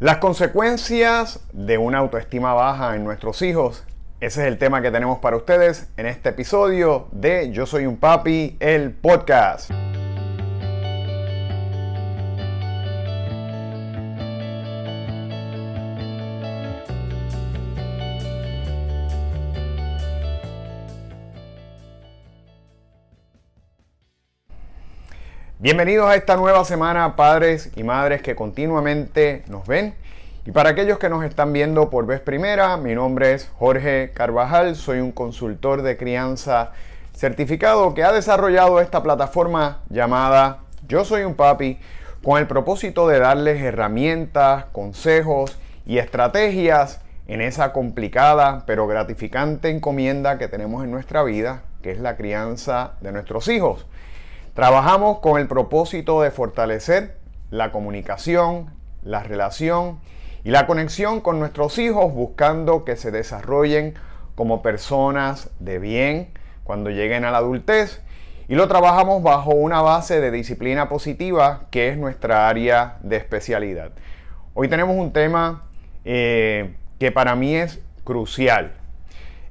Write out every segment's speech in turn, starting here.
Las consecuencias de una autoestima baja en nuestros hijos, ese es el tema que tenemos para ustedes en este episodio de Yo Soy un Papi, el podcast. Bienvenidos a esta nueva semana, padres y madres que continuamente nos ven. Y para aquellos que nos están viendo por vez primera, mi nombre es Jorge Carvajal, soy un consultor de crianza certificado que ha desarrollado esta plataforma llamada Yo Soy un Papi con el propósito de darles herramientas, consejos y estrategias en esa complicada pero gratificante encomienda que tenemos en nuestra vida, que es la crianza de nuestros hijos. Trabajamos con el propósito de fortalecer la comunicación, la relación y la conexión con nuestros hijos buscando que se desarrollen como personas de bien cuando lleguen a la adultez y lo trabajamos bajo una base de disciplina positiva que es nuestra área de especialidad. Hoy tenemos un tema eh, que para mí es crucial.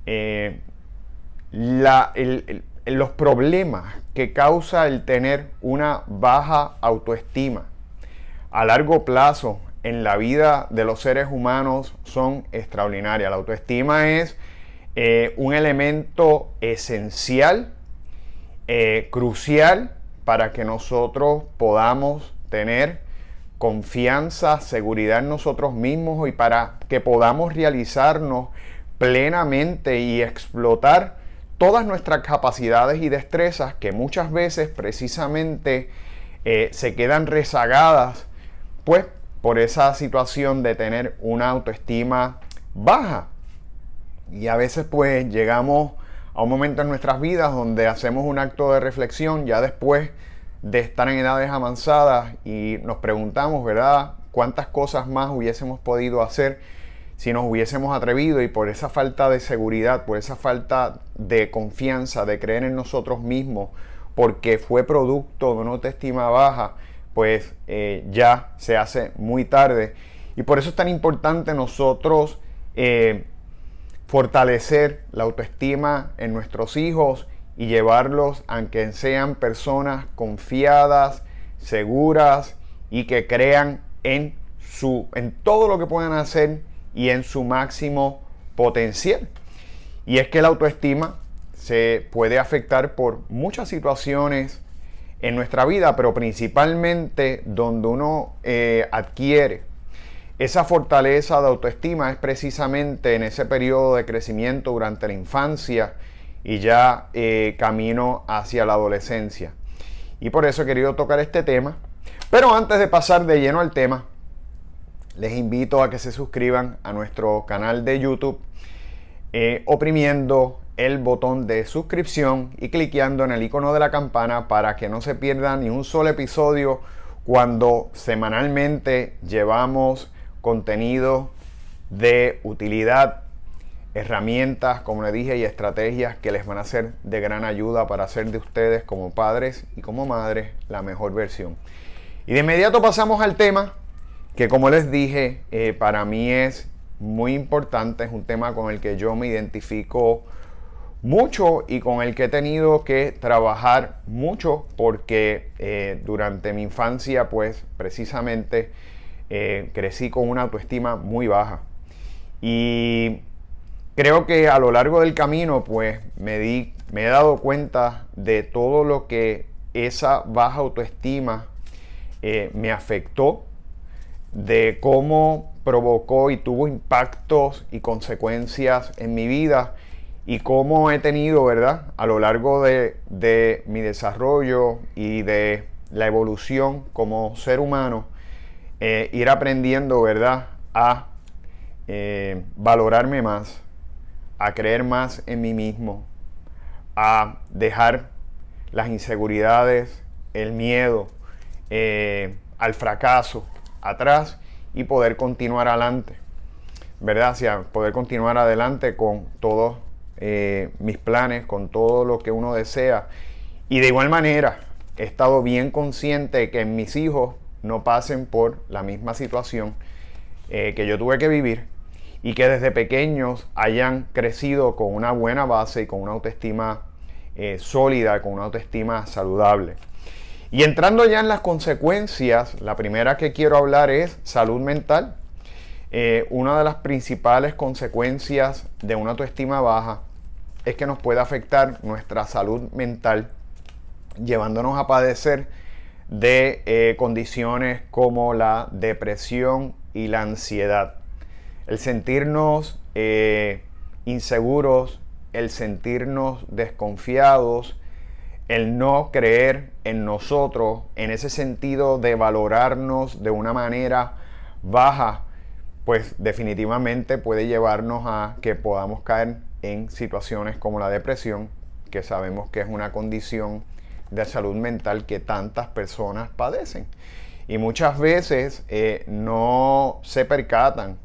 Eh, los problemas que causa el tener una baja autoestima a largo plazo en la vida de los seres humanos son extraordinarias. La autoestima es eh, un elemento esencial, eh, crucial para que nosotros podamos tener confianza, seguridad en nosotros mismos y para que podamos realizarnos plenamente y explotar todas nuestras capacidades y destrezas que muchas veces precisamente eh, se quedan rezagadas, pues por esa situación de tener una autoestima baja. Y a veces pues llegamos a un momento en nuestras vidas donde hacemos un acto de reflexión ya después de estar en edades avanzadas y nos preguntamos, ¿verdad? ¿Cuántas cosas más hubiésemos podido hacer? Si nos hubiésemos atrevido y por esa falta de seguridad, por esa falta de confianza, de creer en nosotros mismos, porque fue producto de una autoestima baja, pues eh, ya se hace muy tarde. Y por eso es tan importante nosotros eh, fortalecer la autoestima en nuestros hijos y llevarlos a que sean personas confiadas, seguras y que crean en, su, en todo lo que puedan hacer y en su máximo potencial. Y es que la autoestima se puede afectar por muchas situaciones en nuestra vida, pero principalmente donde uno eh, adquiere esa fortaleza de autoestima es precisamente en ese periodo de crecimiento durante la infancia y ya eh, camino hacia la adolescencia. Y por eso he querido tocar este tema. Pero antes de pasar de lleno al tema, les invito a que se suscriban a nuestro canal de YouTube eh, oprimiendo el botón de suscripción y cliqueando en el icono de la campana para que no se pierdan ni un solo episodio cuando semanalmente llevamos contenido de utilidad, herramientas, como les dije, y estrategias que les van a ser de gran ayuda para hacer de ustedes como padres y como madres la mejor versión. Y de inmediato pasamos al tema que como les dije, eh, para mí es muy importante, es un tema con el que yo me identifico mucho y con el que he tenido que trabajar mucho porque eh, durante mi infancia pues precisamente eh, crecí con una autoestima muy baja. Y creo que a lo largo del camino pues me, di, me he dado cuenta de todo lo que esa baja autoestima me afectó de cómo provocó y tuvo impactos y consecuencias en mi vida y cómo he tenido, ¿verdad? A lo largo de, mi desarrollo y de la evolución como ser humano, eh, ir aprendiendo, ¿verdad? A eh, valorarme más, a creer más en mí mismo, a dejar las inseguridades, el miedo eh, al fracaso, atrás y poder continuar adelante. ¿Verdad? O poder continuar adelante con todos eh, mis planes, con todo lo que uno desea. Y de igual manera, he estado bien consciente que mis hijos no pasen por la misma situación eh, que yo tuve que vivir y que desde pequeños hayan crecido con una buena base y con una autoestima eh, sólida, con una autoestima saludable. Y entrando ya en las consecuencias, la primera que quiero hablar es salud mental. Eh, una de las principales consecuencias de una autoestima baja es que nos puede afectar nuestra salud mental, llevándonos a padecer de eh, condiciones como la depresión y la ansiedad. El sentirnos eh, inseguros, el sentirnos desconfiados, el no creer en nosotros, en ese sentido de valorarnos de una manera baja, pues definitivamente puede llevarnos a que podamos caer en situaciones como la depresión, que sabemos que es una condición de salud mental que tantas personas padecen. Y muchas veces eh, no se percatan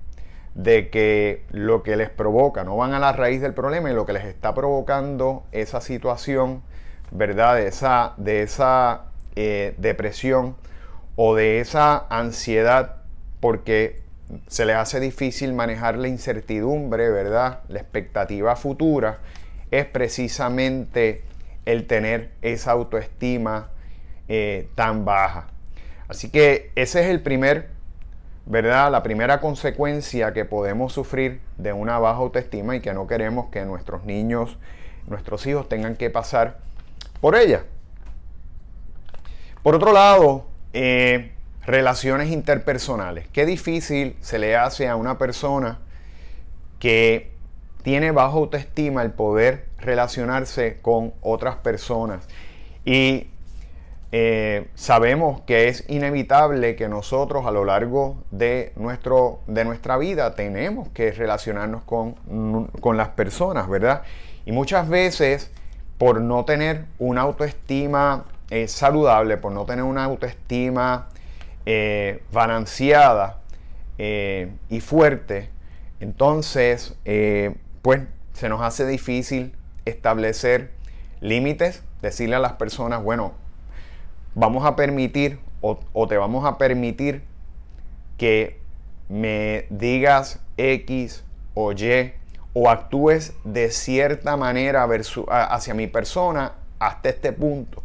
de que lo que les provoca, no van a la raíz del problema y lo que les está provocando esa situación, ¿verdad? De esa, de esa eh, depresión o de esa ansiedad, porque se les hace difícil manejar la incertidumbre, ¿verdad? La expectativa futura es precisamente el tener esa autoestima eh, tan baja. Así que ese es el primer, ¿verdad? La primera consecuencia que podemos sufrir de una baja autoestima y que no queremos que nuestros niños, nuestros hijos tengan que pasar por ella. Por otro lado, eh, relaciones interpersonales. Qué difícil se le hace a una persona que tiene baja autoestima el poder relacionarse con otras personas. Y eh, sabemos que es inevitable que nosotros a lo largo de, nuestro, de nuestra vida tenemos que relacionarnos con, con las personas, ¿verdad? Y muchas veces por no tener una autoestima eh, saludable, por no tener una autoestima eh, balanceada y fuerte, entonces pues se nos hace difícil establecer límites, decirle a las personas, bueno, vamos a permitir o, te vamos a permitir que me digas X o Y o actúes de cierta manera hacia mi persona hasta este punto.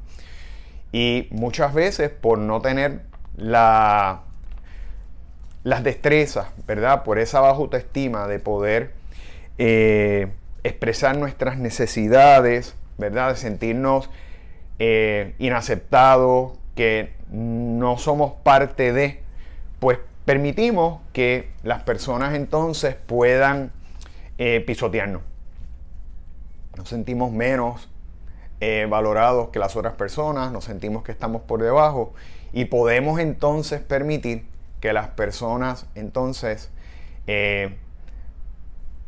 Y muchas veces por no tener la, las destrezas, ¿verdad? Por esa baja autoestima de poder eh, expresar nuestras necesidades, ¿verdad? De sentirnos eh, inaceptados, que no somos parte de, pues permitimos que las personas entonces puedan eh, pisotearnos. Nos sentimos menos eh, valorados que las otras personas, nos sentimos que estamos por debajo y podemos entonces permitir que las personas entonces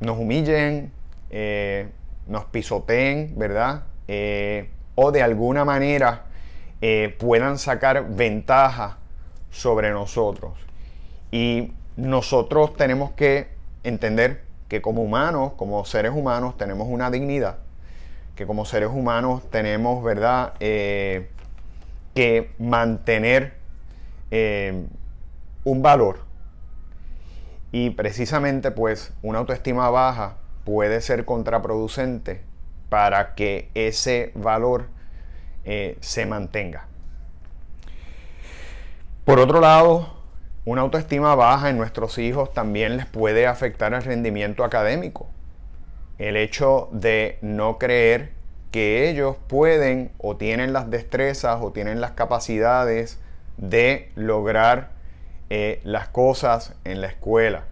nos humillen, eh, nos pisoteen, ¿verdad? Eh, o de alguna manera eh, puedan sacar ventaja sobre nosotros. Y nosotros tenemos que entender que como humanos, como seres humanos, tenemos una dignidad, que como seres humanos tenemos, ¿verdad?, que mantener un valor. Y precisamente pues una autoestima baja puede ser contraproducente para que ese valor eh, se mantenga. Por otro lado, una autoestima baja en nuestros hijos también les puede afectar el rendimiento académico. El hecho de no creer que ellos pueden o tienen las destrezas o tienen las capacidades de lograr eh, las cosas en la escuela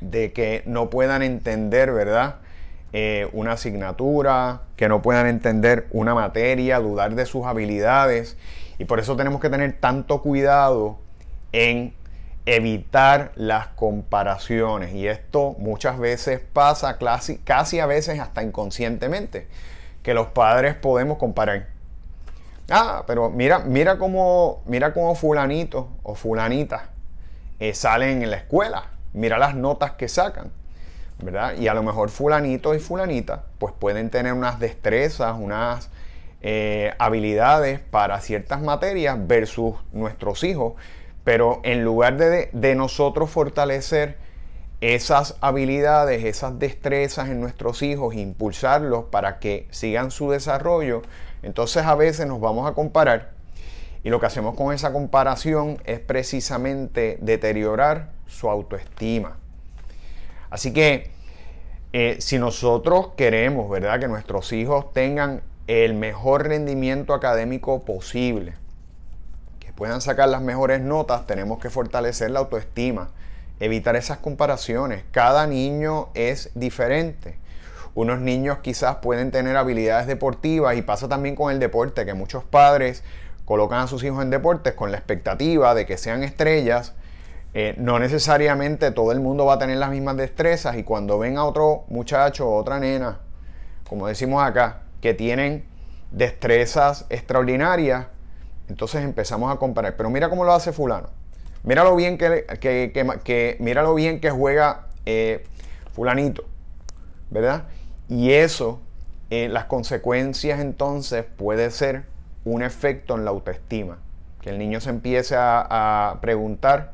de que no puedan entender, ¿verdad? Eh, una asignatura, que no puedan entender una materia, dudar de sus habilidades. Y por eso tenemos que tener tanto cuidado en evitar las comparaciones. Y esto muchas veces pasa casi, casi a veces hasta inconscientemente, que los padres podemos comparar. Ah, pero mira, mira cómo, mira cómo fulanito o fulanita eh, salen en la escuela mira las notas que sacan, ¿verdad? Y a lo mejor fulanito y fulanita, pues pueden tener unas destrezas, unas eh, habilidades para ciertas materias versus nuestros hijos, Pero en lugar de, de nosotros fortalecer esas habilidades, esas destrezas en nuestros hijos, impulsarlos para que sigan su desarrollo, entonces a veces nos vamos a comparar y lo que hacemos con esa comparación es precisamente deteriorar su autoestima. Así que eh, si nosotros queremos, ¿verdad?, que nuestros hijos tengan el mejor rendimiento académico posible, puedan sacar las mejores notas, tenemos que fortalecer la autoestima, evitar esas comparaciones. Cada niño es diferente. Unos niños quizás pueden tener habilidades deportivas y pasa también con el deporte, que muchos padres colocan a sus hijos en deportes con la expectativa de que sean estrellas. Eh, no necesariamente todo el mundo va a tener las mismas destrezas y cuando ven a otro muchacho o otra nena, como decimos acá, que tienen destrezas extraordinarias, entonces empezamos a comparar. Pero mira cómo lo hace fulano. Mira lo bien que, mira lo bien que juega eh, fulanito, ¿verdad? Y eso, eh, las consecuencias entonces puede ser un efecto en la autoestima. Que el niño se empiece a, preguntar,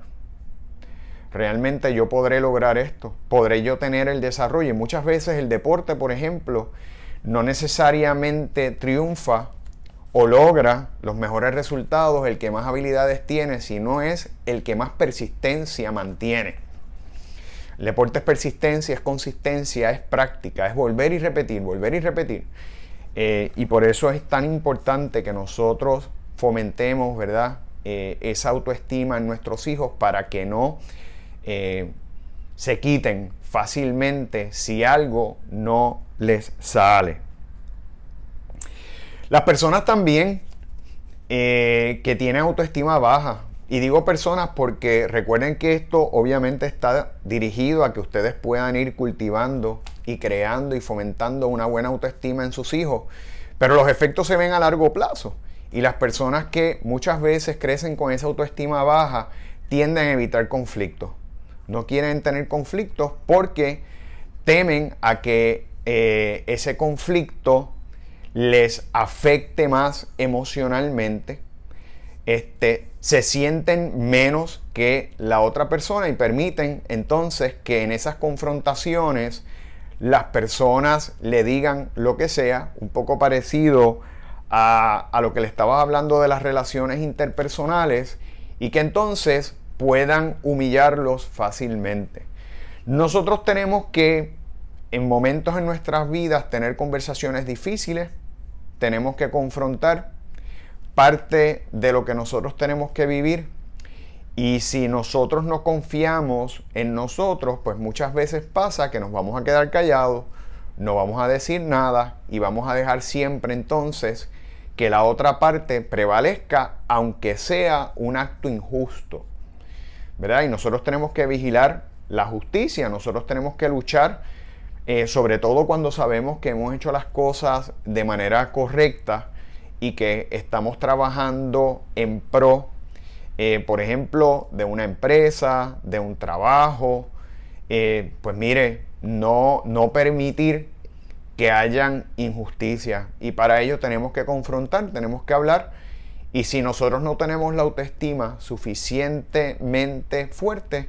¿realmente yo podré lograr esto? ¿Podré yo tener el desarrollo? Y muchas veces el deporte, por ejemplo, no necesariamente triunfa o logra los mejores resultados el que más habilidades tiene, sino es el que más persistencia mantiene. El deporte es persistencia, es consistencia, es práctica, es volver y repetir, volver y repetir. Eh, y por eso es tan importante que nosotros fomentemos, ¿verdad? Eh, esa autoestima en nuestros hijos para que no eh, se quiten fácilmente si algo no les sale. Las personas también que tienen autoestima baja, y digo personas porque recuerden que esto obviamente está dirigido a que ustedes puedan ir cultivando y creando y fomentando una buena autoestima en sus hijos. Pero los efectos se ven a largo plazo. Y las personas que muchas veces crecen con esa autoestima baja tienden a evitar conflictos. No quieren tener conflictos porque temen a que eh, ese conflicto les afecte más emocionalmente. Este, se sienten menos que la otra persona y permiten entonces que en esas confrontaciones las personas le digan lo que sea, un poco parecido a, lo que le estaba hablando de las relaciones interpersonales, y que entonces puedan humillarlos fácilmente. Nosotros tenemos que, en momentos en nuestras vidas, tener conversaciones difíciles, tenemos que confrontar parte de lo que nosotros tenemos que vivir y si nosotros no confiamos en nosotros, pues muchas veces pasa que nos vamos a quedar callados, no vamos a decir nada y vamos a dejar siempre entonces que la otra parte prevalezca, aunque sea un acto injusto. ¿Verdad? Y nosotros tenemos que vigilar la justicia, nosotros tenemos que luchar, eh, sobre todo cuando sabemos que hemos hecho las cosas de manera correcta y que estamos trabajando en pro eh, por ejemplo, de una empresa, de un trabajo, eh, pues mire, no, no permitir que hayan injusticias. Y para ello tenemos que confrontar, tenemos que hablar. Y si nosotros no tenemos la autoestima suficientemente fuerte,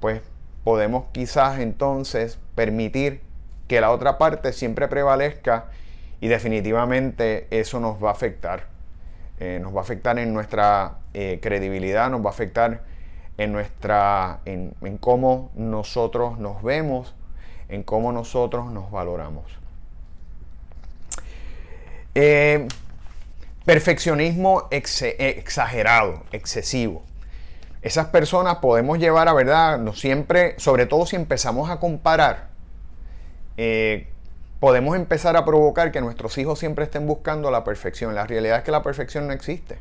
pues podemos quizás entonces permitir que la otra parte siempre prevalezca y definitivamente eso nos va a afectar. Eh, nos va a afectar en nuestra eh, credibilidad, nos va a afectar en, nuestra, en, cómo nosotros nos vemos, en cómo nosotros nos valoramos. Eh, perfeccionismo exagerado, excesivo. Esas personas podemos llevar a verdad, no siempre, sobre todo si empezamos a comparar podemos empezar a provocar que nuestros hijos siempre estén buscando la perfección. La realidad es que la perfección no existe.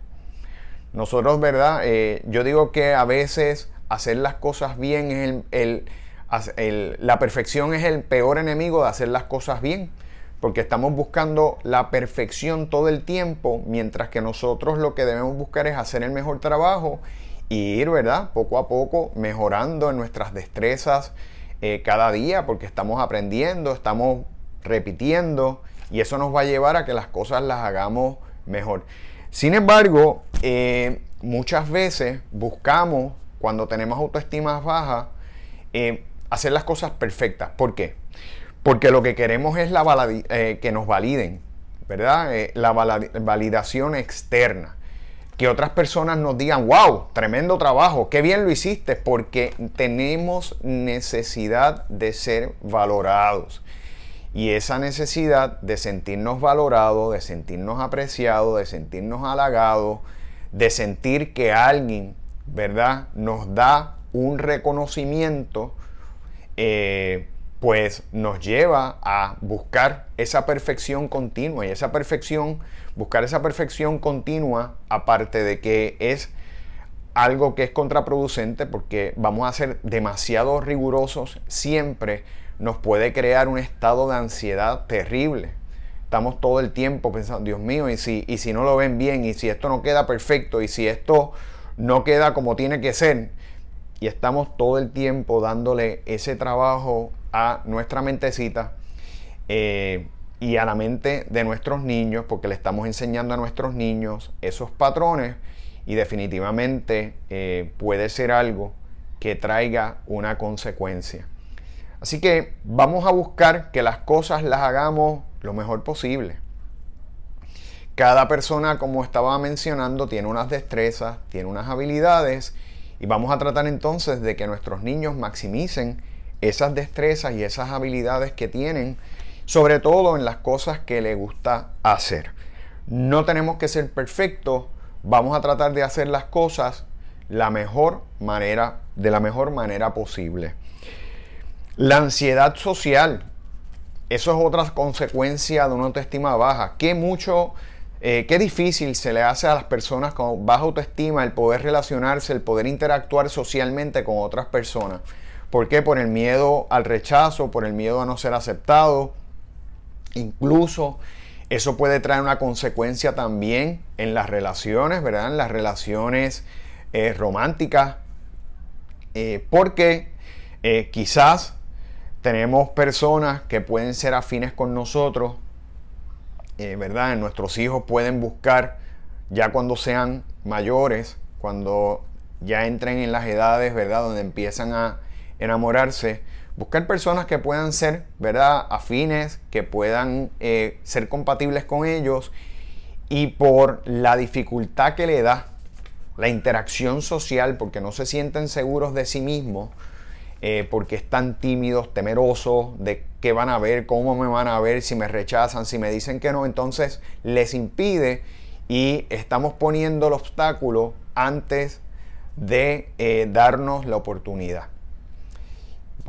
Nosotros, ¿verdad? Eh, yo digo que a veces hacer las cosas bien es el, la perfección es el peor enemigo de hacer las cosas bien. Porque estamos buscando la perfección todo el tiempo, mientras que nosotros lo que debemos buscar es hacer el mejor trabajo y ir, ¿verdad? Poco a poco mejorando en nuestras destrezas eh, cada día, porque estamos aprendiendo, estamos repitiendo y eso nos va a llevar a que las cosas las hagamos mejor. Sin embargo, eh, muchas veces buscamos, cuando tenemos autoestima baja, eh, hacer las cosas perfectas. ¿Por qué? Porque lo que queremos es la que nos validen, ¿verdad? la validación externa. Que otras personas nos digan, wow, tremendo trabajo, qué bien lo hiciste, porque tenemos necesidad de ser valorados. Y esa necesidad de sentirnos valorados, de sentirnos apreciados, de sentirnos halagados, de sentir que alguien, ¿verdad?, nos da un reconocimiento, eh, pues nos lleva a buscar esa perfección continua. Y esa perfección, buscar esa perfección continua, aparte de que es algo que es contraproducente porque vamos a ser demasiado rigurosos siempre nos puede crear un estado de ansiedad terrible. Estamos todo el tiempo pensando, Dios mío, y si, y si no lo ven bien, y si esto no queda perfecto, y si esto no queda como tiene que ser, y estamos todo el tiempo dándole ese trabajo a nuestra mentecita eh, y a la mente de nuestros niños, porque le estamos enseñando a nuestros niños esos patrones y definitivamente eh, puede ser algo que traiga una consecuencia. Así que vamos a buscar que las cosas las hagamos lo mejor posible. Cada persona, como estaba mencionando, tiene unas destrezas, tiene unas habilidades y vamos a tratar entonces de que nuestros niños maximicen esas destrezas y esas habilidades que tienen, sobre todo en las cosas que les gusta hacer. No tenemos que ser perfectos, vamos a tratar de hacer las cosas la mejor manera, de la mejor manera posible. La ansiedad social, eso es otra consecuencia de una autoestima baja. Qué mucho, eh, qué difícil se le hace a las personas con baja autoestima el poder relacionarse, el poder interactuar socialmente con otras personas. ¿Por qué? Por el miedo al rechazo, por el miedo a no ser aceptado. Incluso eso puede traer una consecuencia también en las relaciones, ¿verdad? En las relaciones eh, románticas. Eh, porque quizás tenemos personas que pueden ser afines con nosotros, eh, ¿verdad? Nuestros hijos pueden buscar ya cuando sean mayores, cuando ya entren en las edades, ¿verdad? Donde empiezan a enamorarse, buscar personas que puedan ser, ¿verdad? Afines, que puedan eh, ser compatibles con ellos y por la dificultad que le da la interacción social, porque no se sienten seguros de sí mismos, eh, porque están tímidos, temerosos de qué van a ver, cómo me van a ver, si me rechazan, si me dicen que no, entonces les impide y estamos poniendo el obstáculo antes de eh, darnos la oportunidad.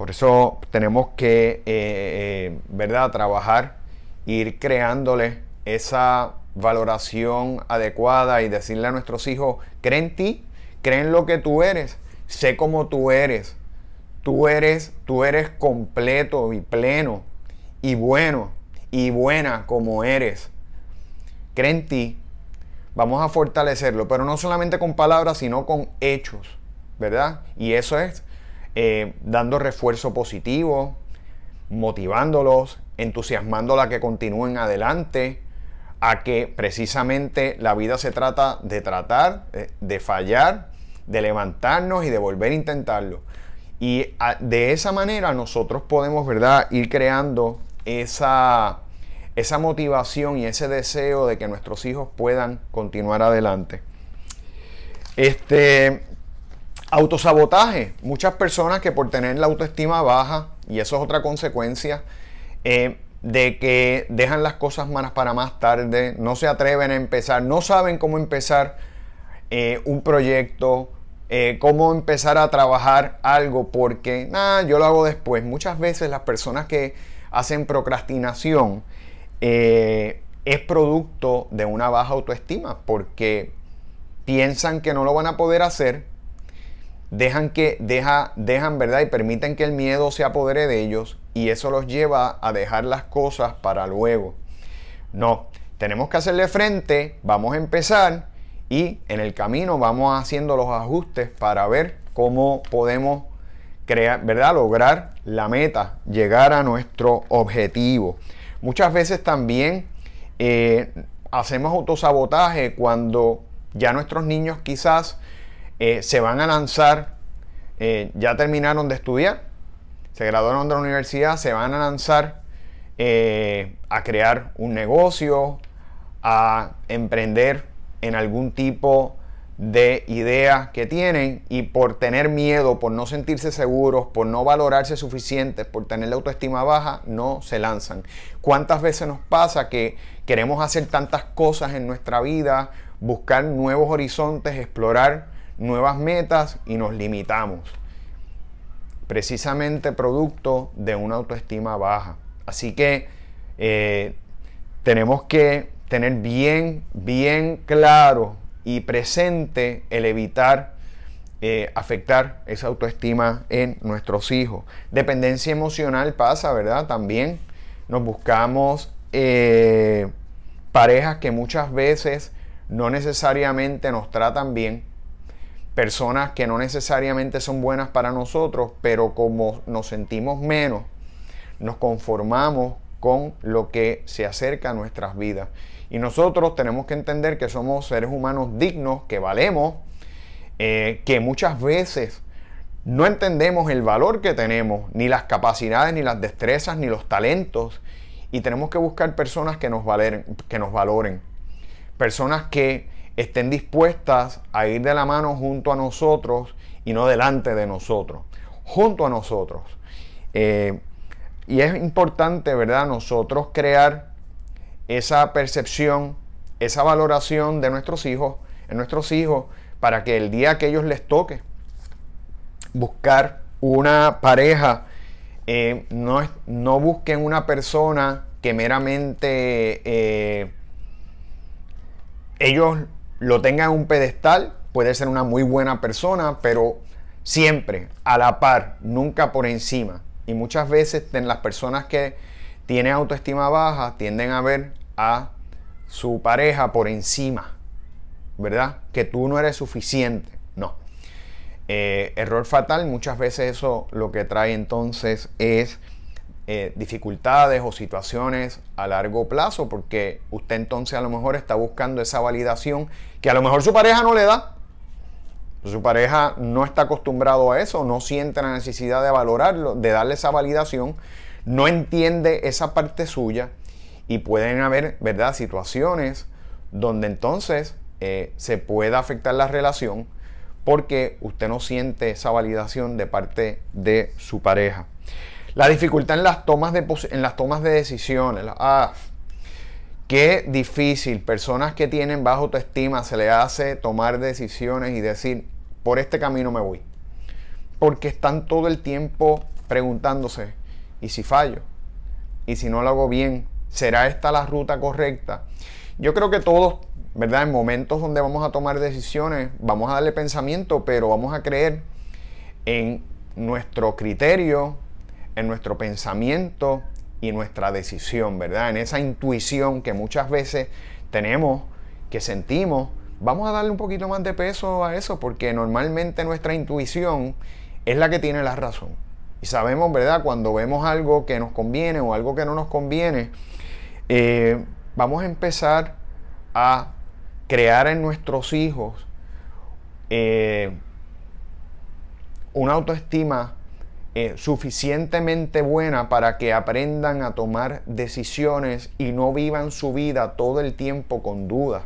Por eso tenemos que, eh, ¿verdad?, trabajar, ir creándole esa valoración adecuada y decirle a nuestros hijos, creen en ti, creen en lo que tú eres, sé cómo tú eres, Tú eres, tú eres completo y pleno y bueno y buena como eres. Cree en ti. Vamos a fortalecerlo, pero no solamente con palabras, sino con hechos, ¿verdad? Y eso es eh, dando refuerzo positivo, motivándolos, entusiasmándolos a que continúen adelante, a que precisamente la vida se trata de tratar, de fallar, de levantarnos y de volver a intentarlo. Y de esa manera nosotros podemos, ¿verdad?, ir creando esa, esa motivación y ese deseo de que nuestros hijos puedan continuar adelante. Este autosabotaje. Muchas personas que por tener la autoestima baja, y eso es otra consecuencia, eh, de que dejan las cosas malas para más tarde, no se atreven a empezar, no saben cómo empezar eh, un proyecto, eh, cómo empezar a trabajar algo porque, nada, yo lo hago después. Muchas veces las personas que hacen procrastinación es producto de una baja autoestima porque piensan que no lo van a poder hacer, dejan que deja, dejan verdad y permiten que el miedo se apodere de ellos y eso los lleva a dejar las cosas para luego. No, tenemos que hacerle frente, vamos a empezar y en el camino vamos haciendo los ajustes para ver cómo podemos crear, ¿verdad? lograr la meta, llegar a nuestro objetivo. Muchas veces también eh, hacemos autosabotaje cuando ya nuestros niños quizás eh, se van a lanzar, eh, ya terminaron de estudiar, se graduaron de la universidad, se van a lanzar eh, a crear un negocio, a emprender en algún tipo de idea que tienen y por tener miedo, por no sentirse seguros, por no valorarse suficientes, por tener la autoestima baja, no se lanzan. ¿Cuántas veces nos pasa que queremos hacer tantas cosas en nuestra vida, buscar nuevos horizontes, explorar nuevas metas y nos limitamos? Precisamente producto de una autoestima baja. Así que eh, tenemos que tener bien, bien claro y presente el evitar eh, afectar esa autoestima en nuestros hijos. Dependencia emocional pasa, ¿verdad? También nos buscamos eh, parejas que muchas veces no necesariamente nos tratan bien, personas que no necesariamente son buenas para nosotros, pero como nos sentimos menos, nos conformamos con lo que se acerca a nuestras vidas. Y nosotros tenemos que entender que somos seres humanos dignos, que valemos, eh, que muchas veces no entendemos el valor que tenemos, ni las capacidades, ni las destrezas, ni los talentos. Y tenemos que buscar personas que nos, que nos valoren. Personas que estén dispuestas a ir de la mano junto a nosotros y no delante de nosotros. Junto a nosotros. Eh, y es importante, ¿verdad? Nosotros crear esa percepción, esa valoración de nuestros hijos, en nuestros hijos, para que el día que ellos les toque buscar una pareja, eh, no, no, busquen una persona que meramente eh, ellos lo tengan en un pedestal, puede ser una muy buena persona, pero siempre a la par, nunca por encima. Y muchas veces las personas que tienen autoestima baja tienden a ver a su pareja por encima, ¿verdad? Que tú no eres suficiente. No. Eh, error fatal, muchas veces eso lo que trae entonces es eh, dificultades o situaciones a largo plazo, porque usted entonces a lo mejor está buscando esa validación que a lo mejor su pareja no le da. Su pareja no está acostumbrado a eso, no siente la necesidad de valorarlo, de darle esa validación, no entiende esa parte suya y pueden haber, ¿verdad?, situaciones donde entonces eh, se pueda afectar la relación porque usted no siente esa validación de parte de su pareja. La dificultad en las tomas de, en las tomas de decisiones. Ah, qué difícil. Personas que tienen baja autoestima se le hace tomar decisiones y decir, por este camino me voy. Porque están todo el tiempo preguntándose, ¿y si fallo? ¿Y si no lo hago bien? ¿Será esta la ruta correcta? Yo creo que todos, ¿verdad? En momentos donde vamos a tomar decisiones, vamos a darle pensamiento, pero vamos a creer en nuestro criterio, en nuestro pensamiento y nuestra decisión, ¿verdad? En esa intuición que muchas veces tenemos, que sentimos, vamos a darle un poquito más de peso a eso, porque normalmente nuestra intuición es la que tiene la razón. Y sabemos, ¿verdad? Cuando vemos algo que nos conviene o algo que no nos conviene, eh, vamos a empezar a crear en nuestros hijos eh, una autoestima eh, suficientemente buena para que aprendan a tomar decisiones y no vivan su vida todo el tiempo con dudas,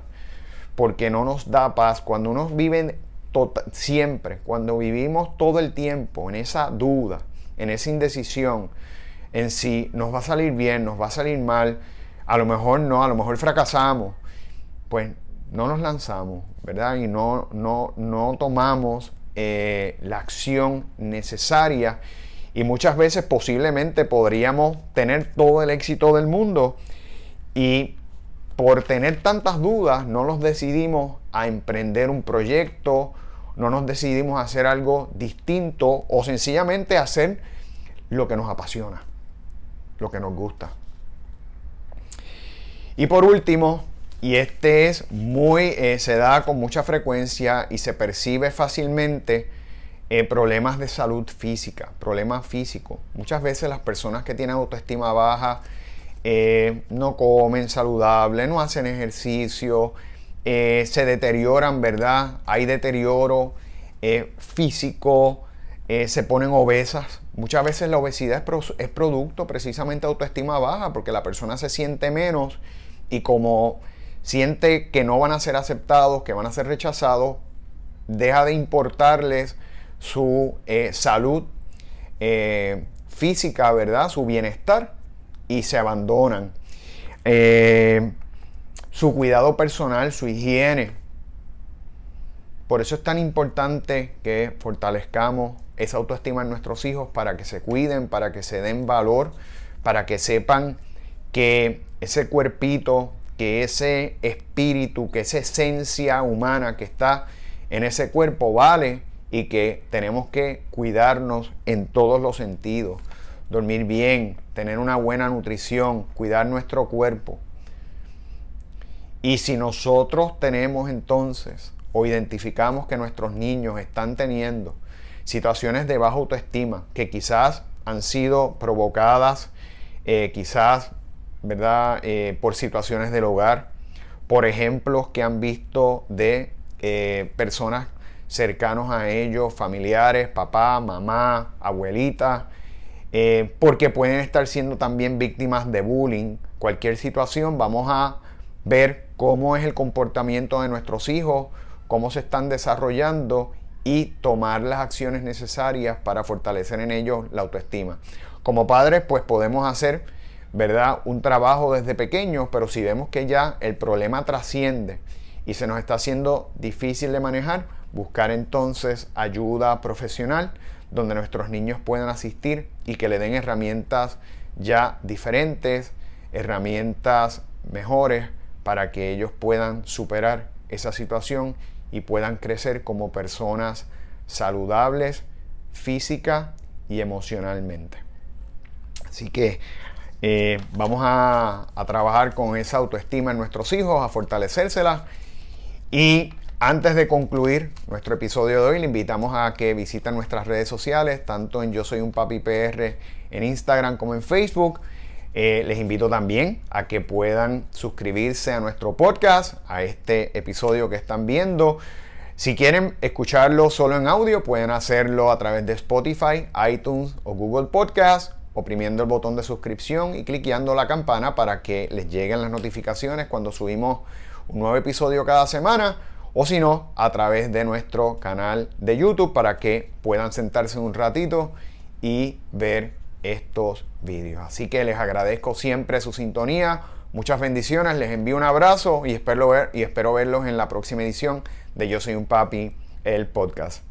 porque no nos da paz. Cuando uno vive tota-, siempre, cuando vivimos todo el tiempo en esa duda, en esa indecisión, en si nos va a salir bien, nos va a salir mal, a lo mejor no, a lo mejor fracasamos, pues no nos lanzamos, ¿verdad? Y no, no, no tomamos eh, la acción necesaria y muchas veces posiblemente podríamos tener todo el éxito del mundo y por tener tantas dudas no nos decidimos a emprender un proyecto, no nos decidimos a hacer algo distinto o sencillamente hacer lo que nos apasiona, lo que nos gusta. Y por último, y este es muy, eh, se da con mucha frecuencia y se percibe fácilmente, eh, problemas de salud física, problemas físicos. Muchas veces las personas que tienen autoestima baja eh, no comen saludable, no hacen ejercicio, se deterioran, ¿verdad? Hay deterioro físico, se ponen obesas. Muchas veces la obesidad es, producto precisamente de autoestima baja porque la persona se siente menos y como siente que no van a ser aceptados, que van a ser rechazados, deja de importarles su salud física, ¿verdad? Su bienestar y se abandonan. Eh, su cuidado personal, su higiene. Por eso es tan importante que fortalezcamos esa autoestima en nuestros hijos para que se cuiden, para que se den valor, para que sepan que ese cuerpito, que ese espíritu, que esa esencia humana que está en ese cuerpo vale y que tenemos que cuidarnos en todos los sentidos. Dormir bien, tener una buena nutrición, cuidar nuestro cuerpo. Y si nosotros tenemos entonces o identificamos que nuestros niños están teniendo situaciones de baja autoestima que quizás han sido provocadas, eh, quizás, ¿verdad?, eh, por situaciones del hogar, por ejemplos que han visto de eh, personas cercanos a ellos, familiares, papá, mamá, abuelita, eh, porque pueden estar siendo también víctimas de bullying. Cualquier situación, vamos a ver cómo es el comportamiento de nuestros hijos, cómo se están desarrollando y tomar las acciones necesarias para fortalecer en ellos la autoestima. Como padres, pues podemos hacer, ¿verdad? Un trabajo desde pequeños, pero si vemos que ya el problema trasciende y se nos está haciendo difícil de manejar, buscar entonces ayuda profesional donde nuestros niños puedan asistir y que le den herramientas ya diferentes, herramientas mejores para que ellos puedan superar esa situación y puedan crecer como personas saludables física y emocionalmente. Así que eh, vamos a, trabajar con esa autoestima en nuestros hijos, a fortalecérsela y antes de concluir nuestro episodio de hoy, le invitamos a que visiten nuestras redes sociales, tanto en Yo Soy un Papi PR en Instagram como en Facebook. Eh, les invito también a que puedan suscribirse a nuestro podcast, a este episodio que están viendo. Si quieren escucharlo solo en audio, pueden hacerlo a través de Spotify, iTunes o Google Podcast, oprimiendo el botón de suscripción y cliqueando la campana para que les lleguen las notificaciones cuando subimos un nuevo episodio cada semana o si no, a través de nuestro canal de YouTube para que puedan sentarse un ratito y ver estos vídeos. Así que les agradezco siempre su sintonía, muchas bendiciones, les envío un abrazo y espero, ver, y espero verlos en la próxima edición de Yo Soy un Papi, el podcast.